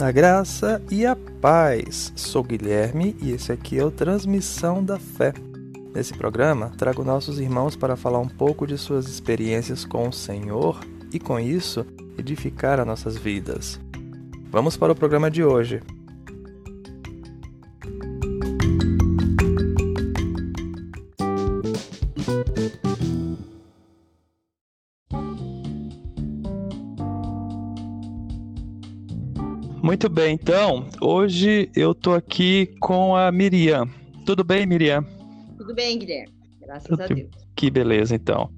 A graça e a paz. Sou Guilherme e esse aqui é o Transmissão da Fé. Nesse programa, trago nossos irmãos para falar um pouco de suas experiências com o Senhor e, com isso, edificar as nossas vidas. Vamos para o programa de hoje. Muito bem, então, hoje eu tô aqui com a Miriam. Tudo bem, Miriam? Tudo bem, Guilherme. Graças Tudo... a Deus. Que beleza, então.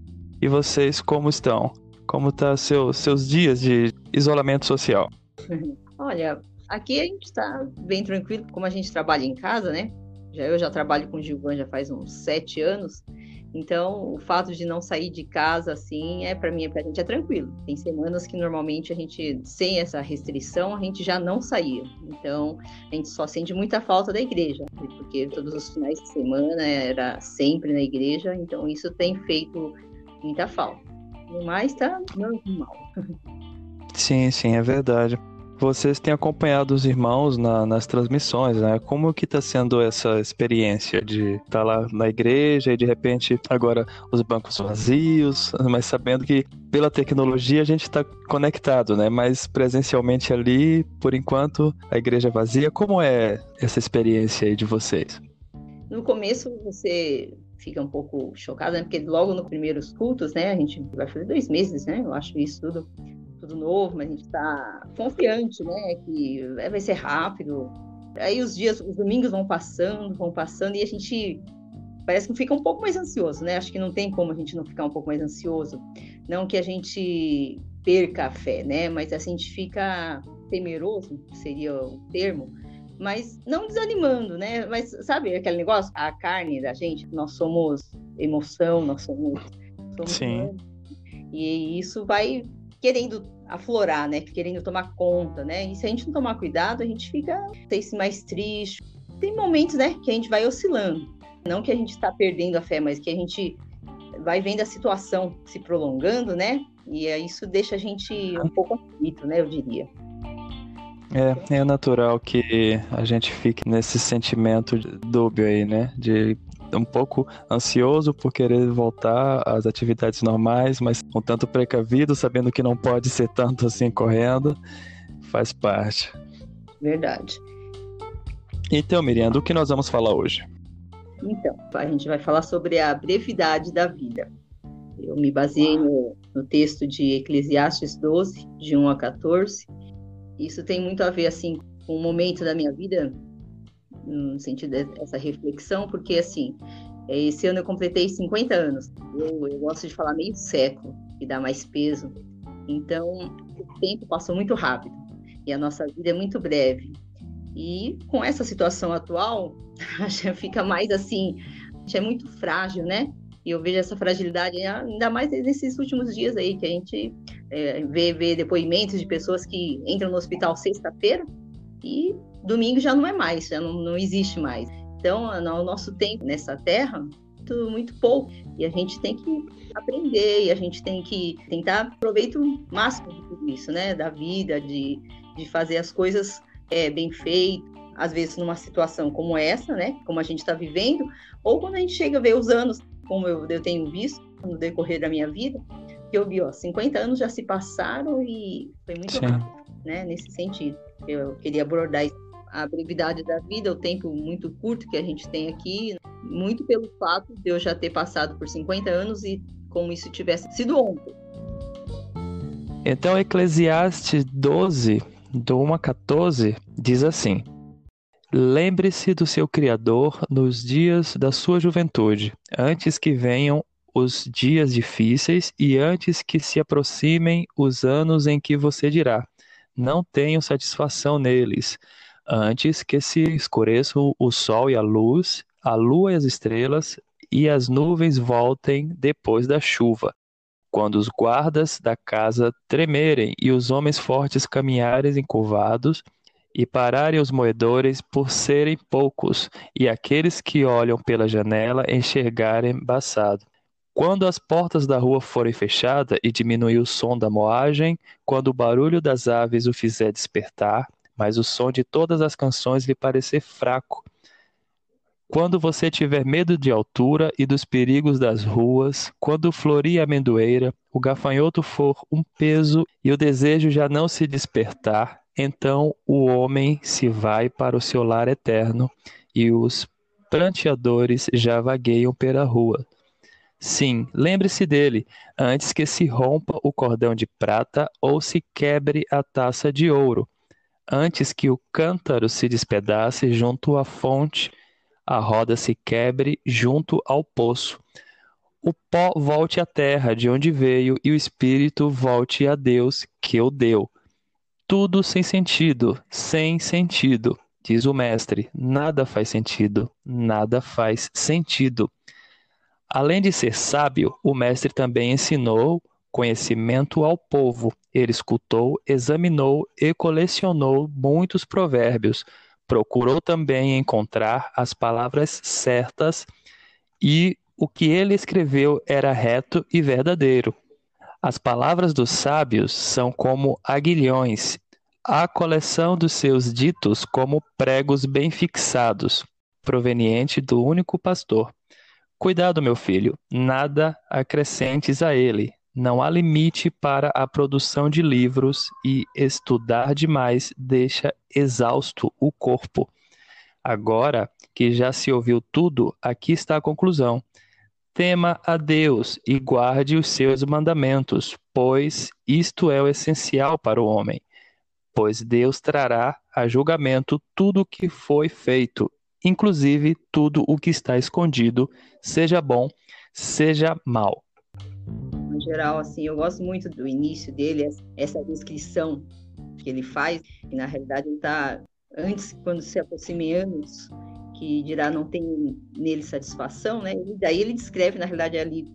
E vocês como estão? Como tá seu, seus dias de isolamento social? Olha, aqui a gente está bem tranquilo, como a gente trabalha em casa, né? Já eu já trabalho com o Gilvan já faz uns sete anos. Então, o fato de não sair de casa assim é para mim, para a gente é tranquilo. Tem semanas que normalmente a gente sem essa restrição a gente já não saía. Então, a gente só sente muita falta da igreja, porque todos os finais de semana era sempre na igreja, então isso tem feito muita falta. Mas tá normal. Sim, sim, é verdade vocês têm acompanhado os irmãos na, nas transmissões, né? Como que está sendo essa experiência de estar tá lá na igreja e de repente agora os bancos vazios, mas sabendo que pela tecnologia a gente está conectado, né? Mas presencialmente ali, por enquanto, a igreja vazia. Como é essa experiência aí de vocês? No começo você fica um pouco chocado, né? Porque logo nos primeiros cultos, né? A gente vai fazer dois meses, né? Eu acho isso tudo tudo novo, mas a gente está confiante, né? Que vai ser rápido. Aí os dias, os domingos vão passando, vão passando, e a gente parece que fica um pouco mais ansioso, né? Acho que não tem como a gente não ficar um pouco mais ansioso. Não que a gente perca a fé, né? Mas a gente fica temeroso, seria o termo, mas não desanimando, né? Mas sabe aquele negócio? A carne da gente, nós somos emoção, nós somos. somos Sim. E isso vai querendo aflorar, né? Querendo tomar conta, né? E se a gente não tomar cuidado, a gente fica, sei se mais triste. Tem momentos, né, que a gente vai oscilando. Não que a gente está perdendo a fé, mas que a gente vai vendo a situação se prolongando, né? E isso deixa a gente um pouco aflito, né? Eu diria. É, é natural que a gente fique nesse sentimento dúbio aí, né? De um pouco ansioso por querer voltar às atividades normais, mas um tanto precavido, sabendo que não pode ser tanto assim correndo, faz parte. Verdade. Então, Miriam, do que nós vamos falar hoje? Então, a gente vai falar sobre a brevidade da vida. Eu me baseei no, no texto de Eclesiastes 12, de 1 a 14. Isso tem muito a ver, assim, com o momento da minha vida no sentido dessa reflexão, porque assim, é, esse ano eu completei 50 anos. Eu, eu gosto de falar meio século, que dá mais peso. Então, o tempo passou muito rápido e a nossa vida é muito breve. E com essa situação atual, fica mais assim, gente é muito frágil, né? E eu vejo essa fragilidade ainda mais nesses últimos dias aí, que a gente é, vê, vê depoimentos de pessoas que entram no hospital sexta-feira e domingo já não é mais, já não, não existe mais. Então, o nosso tempo nessa terra muito, muito pouco e a gente tem que aprender e a gente tem que tentar aproveitar o máximo de tudo isso, né? Da vida, de, de fazer as coisas é, bem feitas, às vezes numa situação como essa, né? Como a gente está vivendo, ou quando a gente chega a ver os anos, como eu, eu tenho visto no decorrer da minha vida, que eu vi, ó, 50 anos já se passaram e foi muito Sim. rápido, né? Nesse sentido. Eu queria abordar isso a brevidade da vida, o tempo muito curto que a gente tem aqui, muito pelo fato de eu já ter passado por 50 anos e como isso tivesse sido ontem. Então, Eclesiastes 12, do 1 a 14, diz assim: Lembre-se do seu Criador nos dias da sua juventude, antes que venham os dias difíceis e antes que se aproximem os anos em que você dirá: Não tenho satisfação neles antes que se escureçam o sol e a luz, a lua e as estrelas, e as nuvens voltem depois da chuva, quando os guardas da casa tremerem e os homens fortes caminharem encurvados, e pararem os moedores por serem poucos, e aqueles que olham pela janela enxergarem embaçado. Quando as portas da rua forem fechadas e diminuir o som da moagem, quando o barulho das aves o fizer despertar, mas o som de todas as canções lhe parecer fraco. Quando você tiver medo de altura e dos perigos das ruas, quando florir a amendoeira, o gafanhoto for um peso e o desejo já não se despertar, então o homem se vai para o seu lar eterno e os pranteadores já vagueiam pela rua. Sim, lembre-se dele, antes que se rompa o cordão de prata ou se quebre a taça de ouro, antes que o cântaro se despedace junto à fonte a roda se quebre junto ao poço. O pó volte à terra de onde veio e o espírito volte a Deus que o deu. Tudo sem sentido, sem sentido, diz o mestre. Nada faz sentido, nada faz sentido. Além de ser sábio, o mestre também ensinou conhecimento ao povo. Ele escutou, examinou e colecionou muitos provérbios Procurou também encontrar as palavras certas e o que ele escreveu era reto e verdadeiro. As palavras dos sábios são como aguilhões, a coleção dos seus ditos como pregos bem fixados, proveniente do único pastor. Cuidado, meu filho, nada acrescentes a ele, não há limite para a produção de livros e estudar demais deixa exausto o corpo. Agora que já se ouviu tudo, aqui está a conclusão. Tema a Deus e guarde os seus mandamentos, pois isto é o essencial para o homem. Pois Deus trará a julgamento tudo o que foi feito, inclusive tudo o que está escondido, seja bom, seja mal geral, assim, eu gosto muito do início dele, essa descrição que ele faz, e na realidade ele está, antes, quando se aproxime anos, que dirá não tem nele satisfação, né? E daí ele descreve, na realidade, ali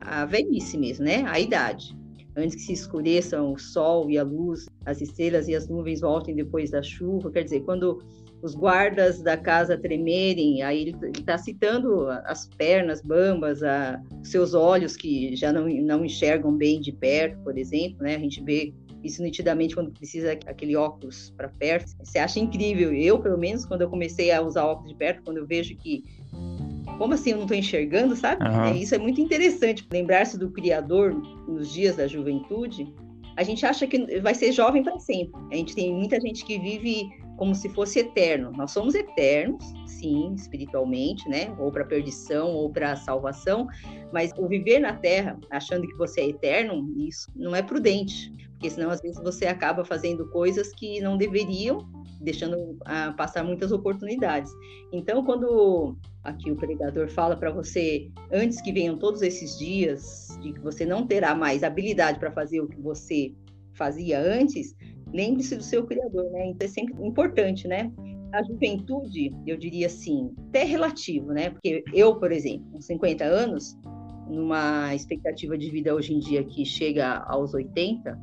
a velhice mesmo, né? A idade. Antes que se escureçam o sol e a luz, as estrelas e as nuvens voltem depois da chuva, quer dizer, quando os guardas da casa tremerem, aí ele está citando as pernas bambas, a, seus olhos que já não, não enxergam bem de perto, por exemplo, né? A gente vê isso nitidamente quando precisa aquele óculos para perto. Você acha incrível. Eu, pelo menos, quando eu comecei a usar óculos de perto, quando eu vejo que como assim eu não estou enxergando, sabe? Uhum. Isso é muito interessante. Lembrar-se do Criador nos dias da juventude. A gente acha que vai ser jovem para sempre. A gente tem muita gente que vive como se fosse eterno. Nós somos eternos, sim, espiritualmente, né? Ou para perdição ou para salvação, mas o viver na Terra achando que você é eterno, isso não é prudente, porque senão às vezes você acaba fazendo coisas que não deveriam, deixando ah, passar muitas oportunidades. Então, quando aqui o pregador fala para você, antes que venham todos esses dias, de que você não terá mais habilidade para fazer o que você fazia antes, lembre-se do seu criador, né? Então é sempre importante, né? A juventude, eu diria assim, até relativo, né? Porque eu, por exemplo, com 50 anos, numa expectativa de vida hoje em dia que chega aos 80,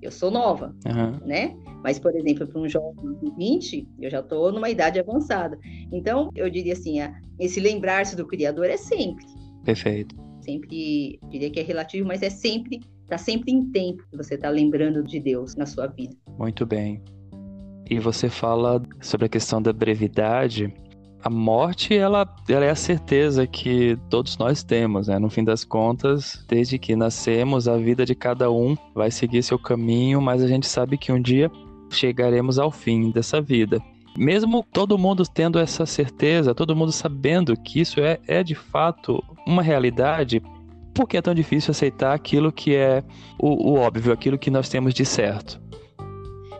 eu sou nova, uhum. né? Mas, por exemplo, para um jovem de 20, eu já estou numa idade avançada. Então, eu diria assim, esse lembrar-se do Criador é sempre. Perfeito. Sempre, diria que é relativo, mas é sempre Está sempre em tempo que você está lembrando de Deus na sua vida. Muito bem. E você fala sobre a questão da brevidade. A morte, ela, ela é a certeza que todos nós temos, né? No fim das contas, desde que nascemos, a vida de cada um vai seguir seu caminho, mas a gente sabe que um dia chegaremos ao fim dessa vida. Mesmo todo mundo tendo essa certeza, todo mundo sabendo que isso é, é de fato uma realidade, por que é tão difícil aceitar aquilo que é o, o óbvio, aquilo que nós temos de certo?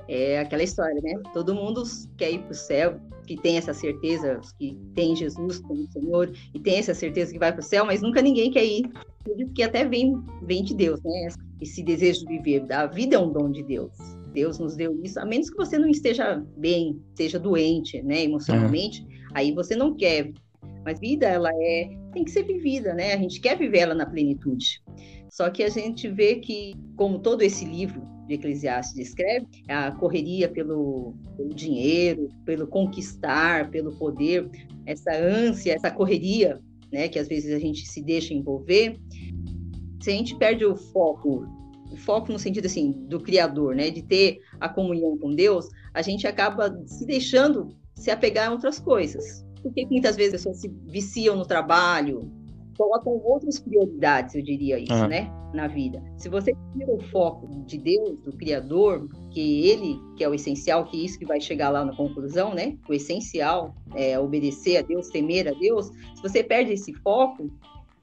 É aquela história, né? Todo mundo quer ir para o céu, que tem essa certeza, que tem Jesus como Senhor, e tem essa certeza que vai para o céu, mas nunca ninguém quer ir. Acredito que até vem, vem de Deus, né? Esse desejo de viver. A vida é um dom de Deus. Deus nos deu isso, a menos que você não esteja bem, esteja doente, né, emocionalmente, aí você não quer mas vida, ela é tem que ser vivida, né? A gente quer viver ela na plenitude. Só que a gente vê que, como todo esse livro de Eclesiastes descreve, a correria pelo, pelo dinheiro, pelo conquistar, pelo poder, essa ânsia, essa correria, né, que às vezes a gente se deixa envolver, se a gente perde o foco, o foco no sentido assim do criador, né, de ter a comunhão com Deus, a gente acaba se deixando se apegar a outras coisas. Porque muitas vezes as pessoas se viciam no trabalho, colocam outras prioridades, eu diria isso, ah. né, na vida. Se você tira o foco de Deus, do Criador, que Ele, que é o essencial, que é isso que vai chegar lá na conclusão, né, o essencial é obedecer a Deus, temer a Deus. Se você perde esse foco,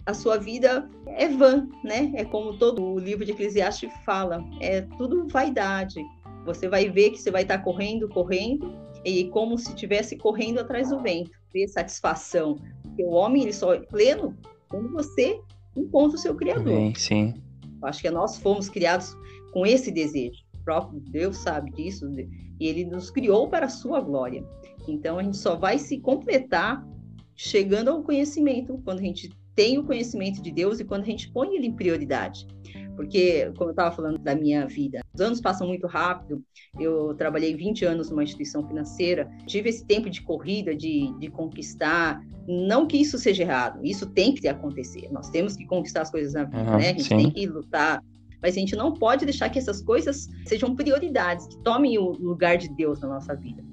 a sua vida é vã, né? É como todo o livro de Eclesiastes fala, é tudo vaidade. Você vai ver que você vai estar correndo, correndo, e como se estivesse correndo atrás do vento, ter satisfação. Porque o homem ele só é pleno quando você encontra o seu Criador. Sim, sim. Acho que nós fomos criados com esse desejo. O próprio Deus sabe disso e Ele nos criou para a sua glória. Então a gente só vai se completar chegando ao conhecimento quando a gente tem o conhecimento de Deus e quando a gente põe Ele em prioridade. Porque, como eu estava falando da minha vida, os anos passam muito rápido. Eu trabalhei 20 anos numa instituição financeira, tive esse tempo de corrida, de, de conquistar. Não que isso seja errado, isso tem que acontecer. Nós temos que conquistar as coisas na vida, uhum, né? A gente sim. tem que lutar mas a gente não pode deixar que essas coisas sejam prioridades, que tomem o lugar de Deus na nossa vida.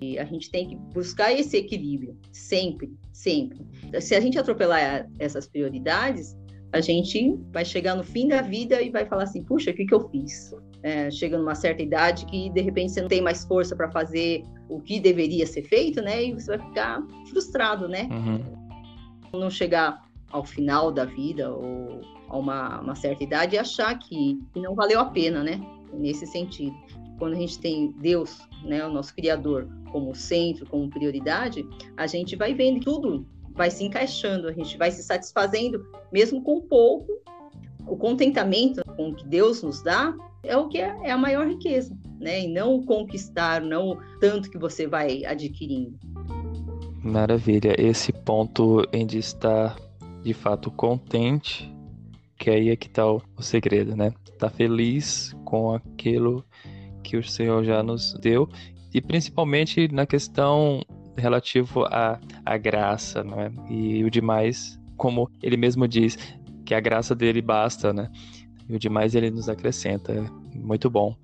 E a gente tem que buscar esse equilíbrio, sempre, sempre. Se a gente atropelar essas prioridades, a gente vai chegar no fim da vida e vai falar assim: puxa, o que, que eu fiz? É, chega numa certa idade que de repente você não tem mais força para fazer o que deveria ser feito, né? E você vai ficar frustrado, né? Uhum. Não chegar ao final da vida ou a uma, uma certa idade e achar que, que não valeu a pena, né? Nesse sentido. Quando a gente tem Deus, né, o nosso Criador, como centro, como prioridade, a gente vai vendo tudo vai se encaixando, a gente vai se satisfazendo, mesmo com pouco. O contentamento com o que Deus nos dá é o que é, é a maior riqueza, né? E não conquistar, não tanto que você vai adquirindo. Maravilha. Esse ponto em de estar de fato contente, que aí é que está o, o segredo, né? Tá feliz com aquilo que o Senhor já nos deu e principalmente na questão relativo à, à graça, não é? E o demais, como ele mesmo diz, que a graça dele basta, né? E o demais ele nos acrescenta. É muito bom.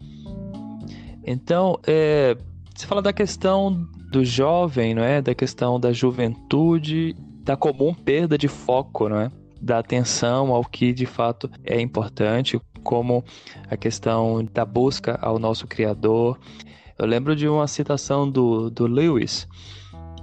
Então, é, você fala da questão do jovem, não é? Da questão da juventude, da comum perda de foco, não é? Da atenção ao que de fato é importante, como a questão da busca ao nosso Criador. Eu lembro de uma citação do, do Lewis,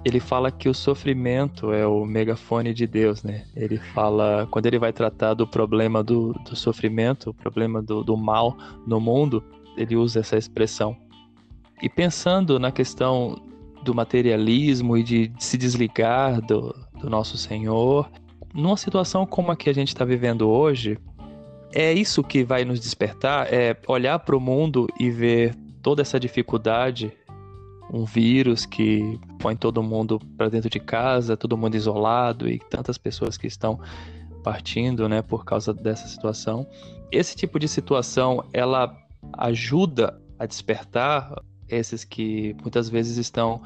ele fala que o sofrimento é o megafone de Deus, né? Ele fala, quando ele vai tratar do problema do, do sofrimento, o problema do, do mal no mundo, ele usa essa expressão. E pensando na questão do materialismo e de se desligar do, do nosso Senhor, numa situação como a que a gente está vivendo hoje, é isso que vai nos despertar, é olhar para o mundo e ver toda essa dificuldade um vírus que põe todo mundo para dentro de casa, todo mundo isolado e tantas pessoas que estão partindo, né, por causa dessa situação. Esse tipo de situação, ela ajuda a despertar esses que muitas vezes estão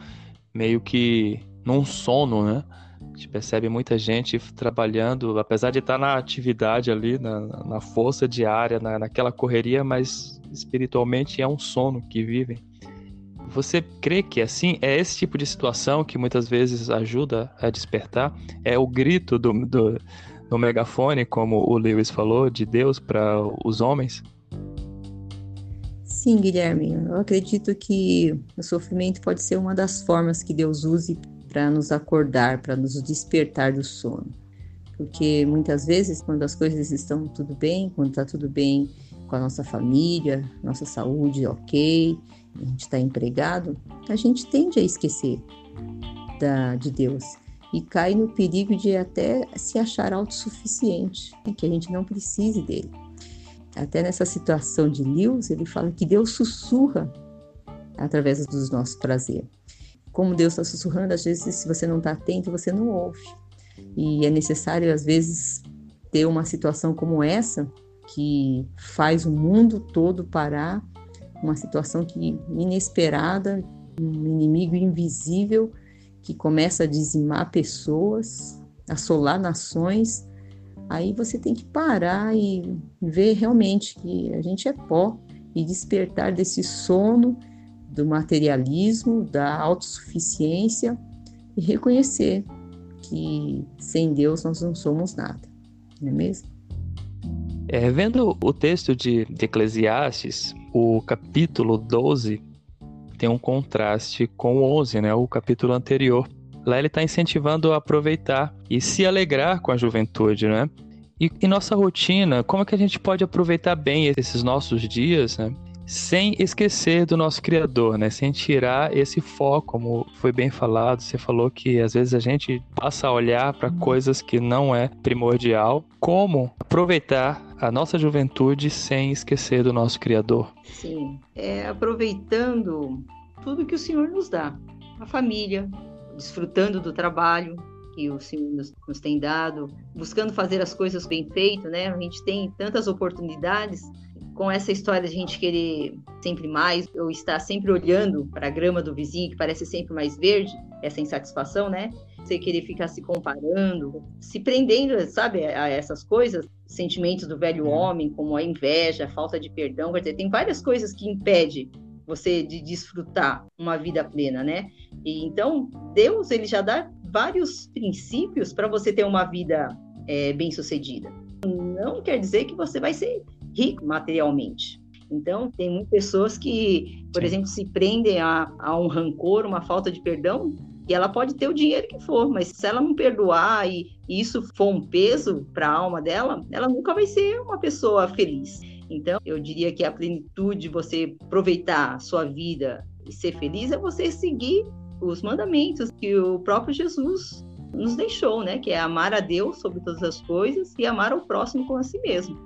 meio que num sono, né? A gente percebe muita gente trabalhando, apesar de estar na atividade ali, na, na força diária, na, naquela correria, mas espiritualmente é um sono que vivem. Você crê que assim é esse tipo de situação que muitas vezes ajuda a despertar? É o grito do, do, do megafone, como o Lewis falou, de Deus para os homens? Sim, Guilherme. Eu acredito que o sofrimento pode ser uma das formas que Deus use para nos acordar, para nos despertar do sono. Porque muitas vezes, quando as coisas estão tudo bem, quando está tudo bem com a nossa família, nossa saúde ok, a gente está empregado, a gente tende a esquecer da, de Deus e cai no perigo de até se achar autossuficiente, que a gente não precise dele. Até nessa situação de Lewis, ele fala que Deus sussurra através dos nossos prazeres. Como Deus está sussurrando, às vezes, se você não está atento, você não ouve. E é necessário, às vezes, ter uma situação como essa, que faz o mundo todo parar uma situação que inesperada, um inimigo invisível que começa a dizimar pessoas, assolar nações. Aí você tem que parar e ver realmente que a gente é pó e despertar desse sono do materialismo, da autossuficiência e reconhecer que sem Deus nós não somos nada, não é mesmo? É, vendo o texto de, de Eclesiastes, o capítulo 12 tem um contraste com o 11, né, o capítulo anterior. Lá ele está incentivando a aproveitar e se alegrar com a juventude, né? E, e nossa rotina, como é que a gente pode aproveitar bem esses nossos dias, né? Sem esquecer do nosso Criador, né? Sem tirar esse foco, como foi bem falado. Você falou que às vezes a gente passa a olhar para coisas que não é primordial. Como aproveitar a nossa juventude sem esquecer do nosso Criador? Sim, é aproveitando tudo que o Senhor nos dá, a família, desfrutando do trabalho, que o Senhor nos, nos, tem dado, buscando fazer as coisas bem feitas, né? A gente tem tantas oportunidades com essa história de a gente querer sempre mais, ou estar sempre olhando para a grama do vizinho, que parece sempre mais verde, essa insatisfação, né? Você querer ficar se comparando, se prendendo, sabe, a essas coisas, sentimentos do velho uhum. homem, como a inveja, a falta de perdão, quer dizer, tem várias coisas que impedem você de desfrutar uma vida plena, né? E então, Deus, ele já dá vários princípios para você ter uma vida é, bem-sucedida. Não quer dizer que você vai ser rico materialmente. Então, tem muitas pessoas que, por Sim. exemplo, se prendem a, a um rancor, uma falta de perdão, e ela pode ter o dinheiro que for, mas se ela não perdoar e, e isso for um peso para a alma dela, ela nunca vai ser uma pessoa feliz. Então, eu diria que a plenitude de você aproveitar a sua vida e ser feliz é você seguir os mandamentos que o próprio Jesus nos deixou, né? Que é amar a Deus sobre todas as coisas e amar o próximo como a si mesmo.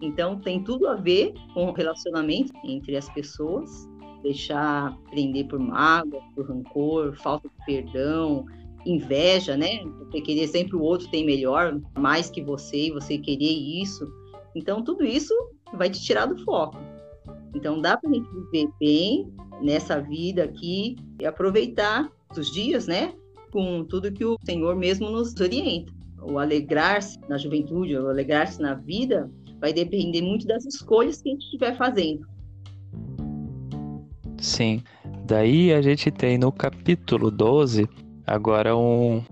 Então, tem tudo a ver com o relacionamento entre as pessoas, deixar prender por mágoa, por rancor, falta de perdão, inveja, né? Você querer sempre o outro tem melhor, mais que você, e você querer isso. Então, tudo isso vai te tirar do foco. Então, dá para a gente viver bem nessa vida aqui e aproveitar os dias, né? Com tudo que o Senhor mesmo nos orienta. O alegrar-se na juventude, o alegrar-se na vida, vai depender muito das escolhas que a gente estiver fazendo. Sim. Daí a gente tem no capítulo 12 agora um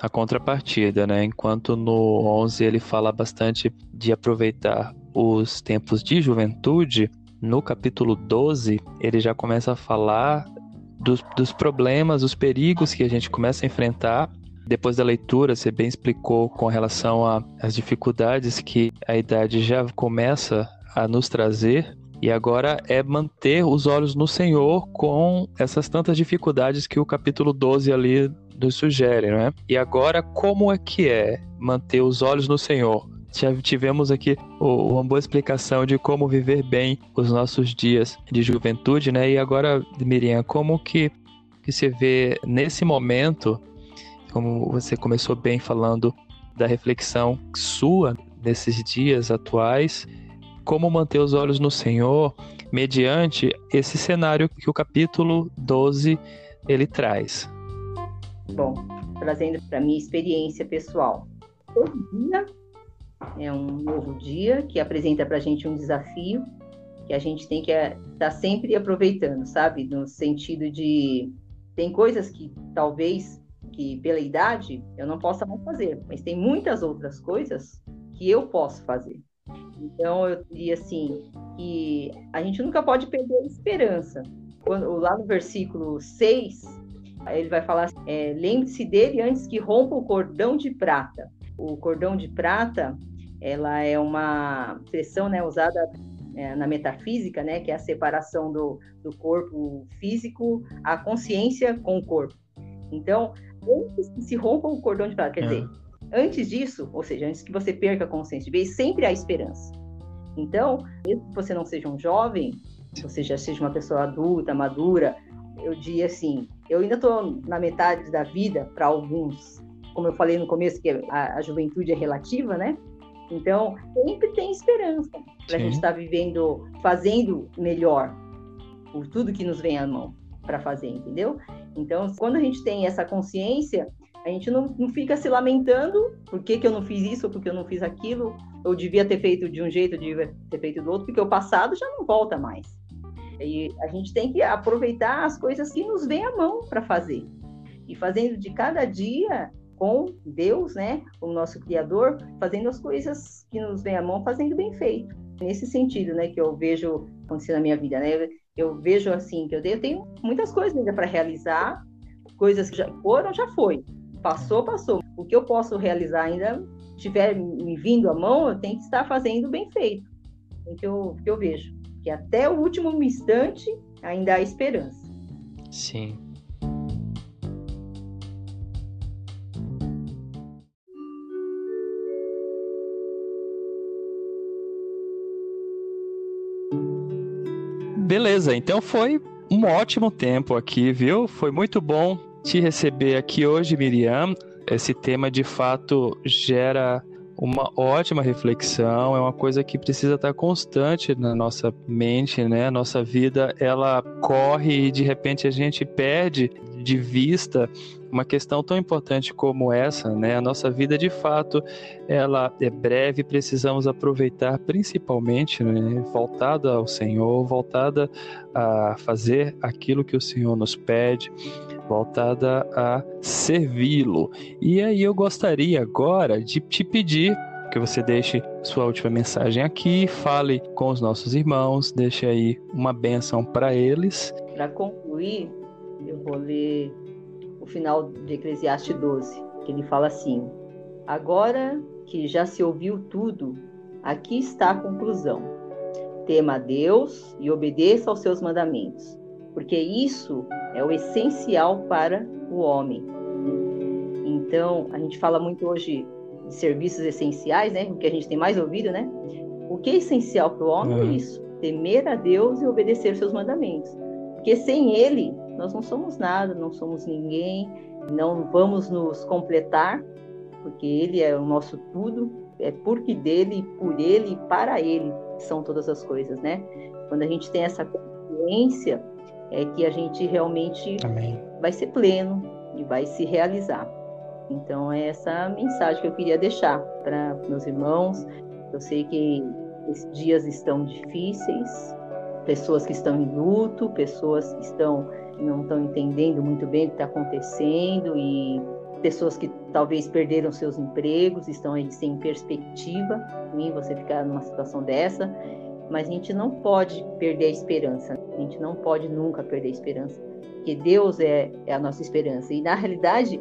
a contrapartida, né? Enquanto no 11 ele fala bastante de aproveitar os tempos de juventude, no capítulo 12 ele já começa a falar dos, dos problemas, os perigos que a gente começa a enfrentar depois da leitura, você bem explicou com relação às dificuldades que a idade já começa a nos trazer. E agora é manter os olhos no Senhor com essas tantas dificuldades que o capítulo 12 ali nos sugere, né? E agora, como é que é manter os olhos no Senhor? Já tivemos aqui uma boa explicação de como viver bem os nossos dias de juventude, né? E agora, Miriam, como que, que você vê nesse momento como você começou bem falando da reflexão sua nesses dias atuais, como manter os olhos no Senhor mediante esse cenário que o capítulo 12 ele traz. Bom, trazendo para minha experiência pessoal. Todo dia é um novo dia que apresenta para a gente um desafio que a gente tem que estar tá sempre aproveitando, sabe? No sentido de tem coisas que talvez que pela idade eu não possa mais fazer, mas tem muitas outras coisas que eu posso fazer. Então eu diria assim que a gente nunca pode perder a esperança. Quando, lá no versículo 6, ele vai falar: assim, é, lembre-se dele antes que rompa o cordão de prata. O cordão de prata, ela é uma expressão né, usada é, na metafísica, né, que é a separação do, do corpo físico, a consciência com o corpo. Então, antes que se rompa o cordão de prata. Quer é. dizer, antes disso, ou seja, antes que você perca a consciência de vez, sempre há esperança. Então, mesmo que você não seja um jovem, você já seja uma pessoa adulta, madura, eu diria assim, eu ainda estou na metade da vida para alguns, como eu falei no começo, que a, a, juventude é relativa, né? Então, sempre tem esperança para a gente estar tá vivendo, fazendo melhor por tudo que nos vem à mão para fazer, entendeu? Então, quando a gente tem essa consciência, a gente não, não fica se lamentando por que, que eu não fiz isso ou por que eu não fiz aquilo, eu devia ter feito de um jeito, eu devia ter feito do outro, porque o passado já não volta mais. E a gente tem que aproveitar as coisas que nos vêm à mão para fazer. E fazendo de cada dia com Deus, né, o nosso Criador, fazendo as coisas que nos vêm à mão, fazendo bem feito. Nesse sentido, né, que eu vejo acontecer na minha vida, né? Eu vejo assim que eu tenho muitas coisas ainda para realizar, coisas que já foram, já foi. Passou, passou. O que eu posso realizar ainda tiver me vindo à mão, eu tenho que estar fazendo bem feito. É o que eu, que eu vejo. Que até o último instante ainda há esperança. Sim. Beleza, então foi um ótimo tempo aqui, viu? Foi muito bom te receber aqui hoje, Miriam. Esse tema de fato gera uma ótima reflexão, é uma coisa que precisa estar constante na nossa mente, né? Nossa vida, ela corre e de repente a gente perde de vista uma questão tão importante como essa, né? A nossa vida, de fato, ela é breve, precisamos aproveitar principalmente, né? voltada ao Senhor, voltada a fazer aquilo que o Senhor nos pede, voltada a servi-lo. E aí eu gostaria agora de te pedir que você deixe sua última mensagem aqui, fale com os nossos irmãos, deixe aí uma bênção para eles. Para concluir, eu vou ler o final de Eclesiastes 12, que ele fala assim: Agora que já se ouviu tudo, aqui está a conclusão. Tema a Deus e obedeça aos seus mandamentos, porque isso é o essencial para o homem. Então, a gente fala muito hoje de serviços essenciais, né? O que a gente tem mais ouvido, né? O que é essencial para o homem é uhum. é isso: temer a Deus e obedecer seus mandamentos. Porque sem ele, nós não somos nada, não somos ninguém, não vamos nos completar, porque ele é o nosso tudo, é porque dele, por ele e para ele são todas as coisas, né? Quando a gente tem essa consciência, é que a gente realmente Amém. vai ser pleno e vai se realizar. Então, é essa mensagem que eu queria deixar para meus irmãos. Eu sei que esses dias estão difíceis, pessoas que estão em luto, pessoas que estão não estão entendendo muito bem o que está acontecendo e pessoas que talvez perderam seus empregos, estão aí sem perspectiva. Ruim você ficar numa situação dessa mas a gente não pode perder a esperança. A gente não pode nunca perder a esperança, porque Deus é, é a nossa esperança. E na realidade,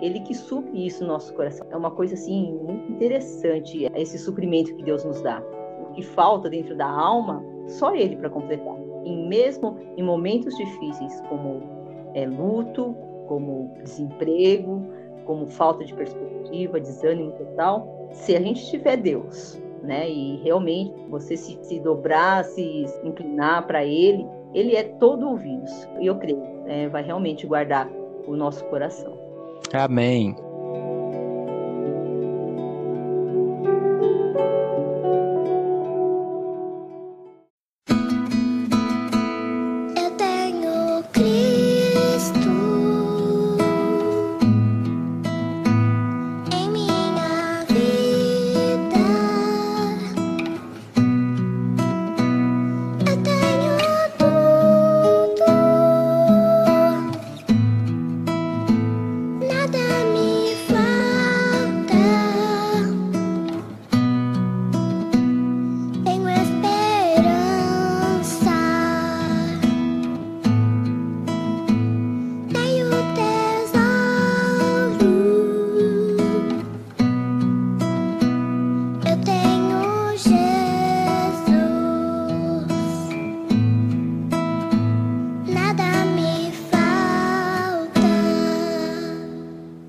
Ele que supre isso no nosso coração. É uma coisa assim muito interessante esse suprimento que Deus nos dá. O que falta dentro da alma, só Ele para completar. E mesmo em momentos difíceis, como é, luto, como desemprego, como falta de perspectiva, desânimo total, se a gente tiver Deus, né? E realmente você se, se dobrar, se inclinar para Ele, Ele é todo ouvidos. E eu creio, né? vai realmente guardar o nosso coração. Amém.